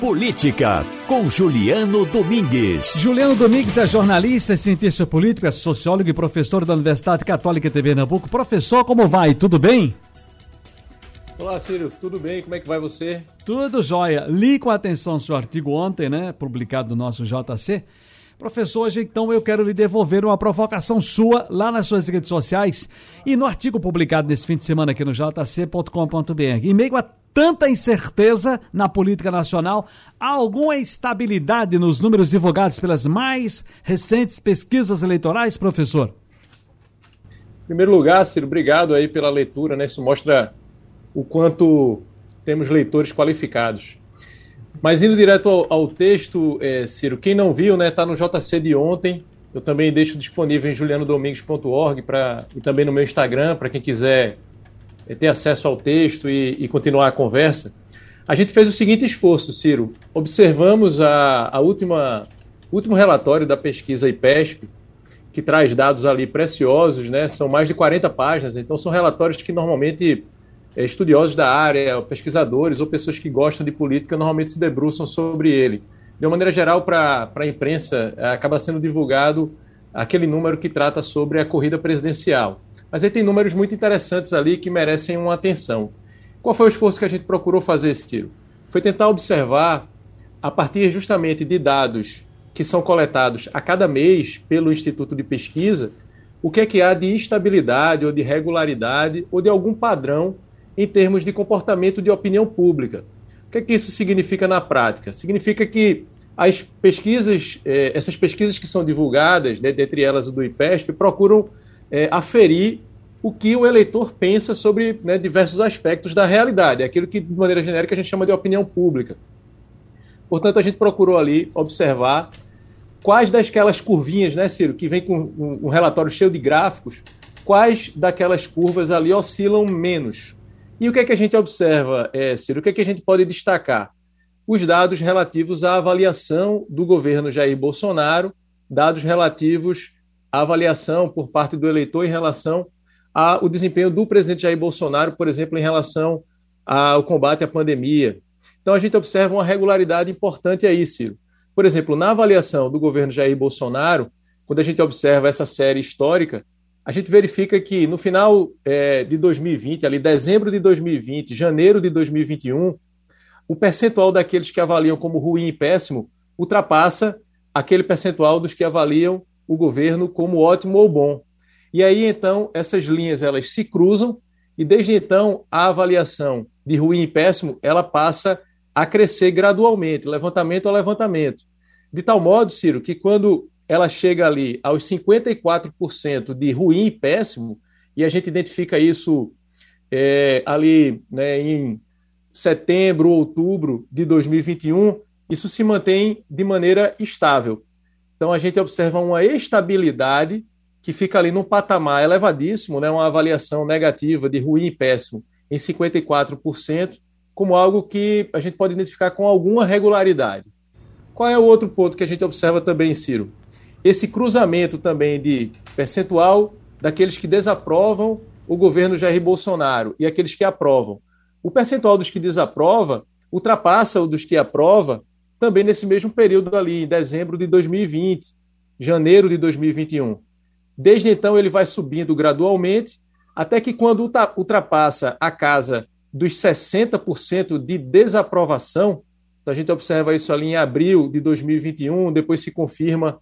Política, com Juliano Domingues. Juliano Domingues é jornalista, cientista político, é sociólogo e professor da Universidade Católica de Pernambuco. Professor, como vai? Tudo bem? Olá, Ciro, tudo bem? Como é que vai você? Tudo jóia. Li com atenção seu artigo ontem, né? Publicado no nosso JC. Professor, hoje então eu quero lhe devolver uma provocação sua lá nas suas redes sociais e no artigo publicado nesse fim de semana aqui no jc.com.br. Em meio a tanta incerteza na política nacional, alguma estabilidade nos números divulgados pelas mais recentes pesquisas eleitorais, professor? Em primeiro lugar, Ciro, obrigado aí pela leitura, né? Isso mostra o quanto temos leitores qualificados. Mas indo direto ao, ao texto, é, Ciro, quem não viu, né, está no JC de ontem. Eu também deixo disponível em julianodomingos.org e também no meu Instagram, para quem quiser ter acesso ao texto e, e, continuar a conversa, a gente fez o seguinte esforço, Ciro. Observamos a, a última último relatório da pesquisa IPESP, que traz dados ali preciosos, né? São mais de 40 páginas, então são relatórios que normalmente é, estudiosos da área, pesquisadores ou pessoas que gostam de política normalmente se debruçam sobre ele. De uma maneira geral, para a imprensa, é, acaba sendo divulgado aquele número que trata sobre a corrida presidencial. Mas aí tem números muito interessantes ali que merecem uma atenção. Qual foi o esforço que a gente procurou fazer, Ciro? Foi tentar observar, a partir justamente de dados que são coletados a cada mês pelo Instituto de Pesquisa, o que é que há de instabilidade ou de regularidade ou de algum padrão em termos de comportamento de opinião pública. O que é que isso significa na prática? Significa que as pesquisas, eh, essas pesquisas que são divulgadas, né, dentre elas o do IPESP, procuram é, aferir o que o eleitor pensa sobre né, diversos aspectos da realidade, é aquilo que, de maneira genérica, a gente chama de opinião pública. Portanto, a gente procurou ali observar quais daquelas curvinhas, né, Ciro, que vem com um relatório cheio de gráficos, quais daquelas curvas ali oscilam menos. E o que é que a gente observa, é, Ciro? O que é que a gente pode destacar? Os dados relativos à avaliação do governo Jair Bolsonaro, dados relativos a avaliação por parte do eleitor em relação ao desempenho do presidente Jair Bolsonaro, por exemplo, em relação ao combate à pandemia. Então, a gente observa uma regularidade importante aí, Ciro. Por exemplo, na avaliação do governo Jair Bolsonaro, quando a gente observa essa série histórica, a gente verifica que no final é, de 2020, ali dezembro de 2020, janeiro de 2021, o percentual daqueles que avaliam como ruim e péssimo ultrapassa aquele percentual dos que avaliam o governo como ótimo ou bom. E aí então essas linhas elas se cruzam e desde então a avaliação de ruim e péssimo ela passa a crescer gradualmente, levantamento a levantamento. De tal modo, Ciro, que quando ela chega ali aos 54% de ruim e péssimo, e a gente identifica isso é, ali né, em setembro, outubro de 2021, isso se mantém de maneira estável. Então a gente observa uma estabilidade que fica ali num patamar elevadíssimo, né, uma avaliação negativa de ruim e péssimo em 54%, como algo que a gente pode identificar com alguma regularidade. Qual é o outro ponto que a gente observa também, Ciro? Esse cruzamento também de percentual daqueles que desaprovam o governo Jair Bolsonaro e aqueles que aprovam. O percentual dos que desaprova ultrapassa o dos que aprova também nesse mesmo período ali, em dezembro de 2020, janeiro de 2021. Desde então, ele vai subindo gradualmente, até que, quando ultrapassa a casa dos 60% de desaprovação, então a gente observa isso ali em abril de 2021, depois se confirma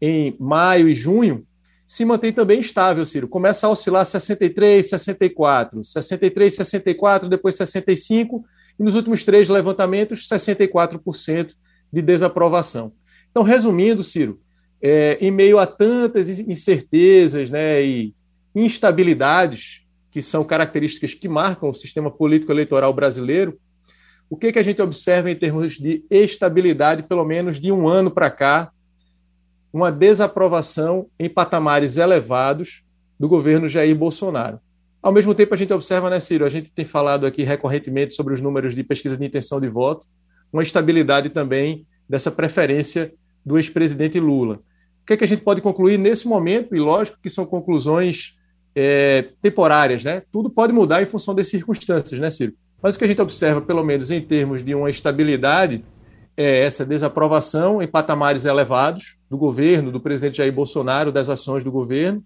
em maio e junho, se mantém também estável, Ciro. Começa a oscilar 63, 64, 63, 64, depois 65, e nos últimos três levantamentos, 64% de desaprovação. Então, resumindo, Ciro, é, em meio a tantas incertezas né, e instabilidades que são características que marcam o sistema político-eleitoral brasileiro, o que, que a gente observa em termos de estabilidade, pelo menos de um ano para cá, uma desaprovação em patamares elevados do governo Jair Bolsonaro. Ao mesmo tempo, a gente observa, né, Ciro? A gente tem falado aqui recorrentemente sobre os números de pesquisa de intenção de voto, uma estabilidade também dessa preferência do ex-presidente Lula. O que, é que a gente pode concluir nesse momento? E lógico que são conclusões é, temporárias, né? Tudo pode mudar em função das circunstâncias, né, Ciro? Mas o que a gente observa, pelo menos em termos de uma estabilidade, é essa desaprovação em patamares elevados do governo, do presidente Jair Bolsonaro, das ações do governo,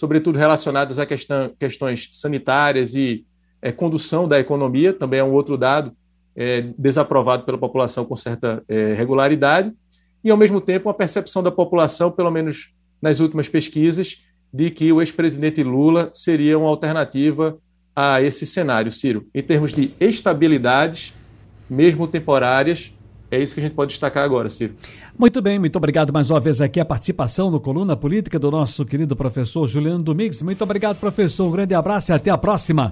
sobretudo relacionadas a questão, questões sanitárias e é, condução da economia, também é um outro dado é, desaprovado pela população com certa é, regularidade, e ao mesmo tempo uma percepção da população, pelo menos nas últimas pesquisas, de que o ex-presidente Lula seria uma alternativa a esse cenário, Ciro. Em termos de estabilidades, mesmo temporárias, é isso que a gente pode destacar agora, Ciro. Muito bem, muito obrigado mais uma vez aqui a participação no Coluna Política do nosso querido professor Juliano Domingues. Muito obrigado, professor. Um grande abraço e até a próxima.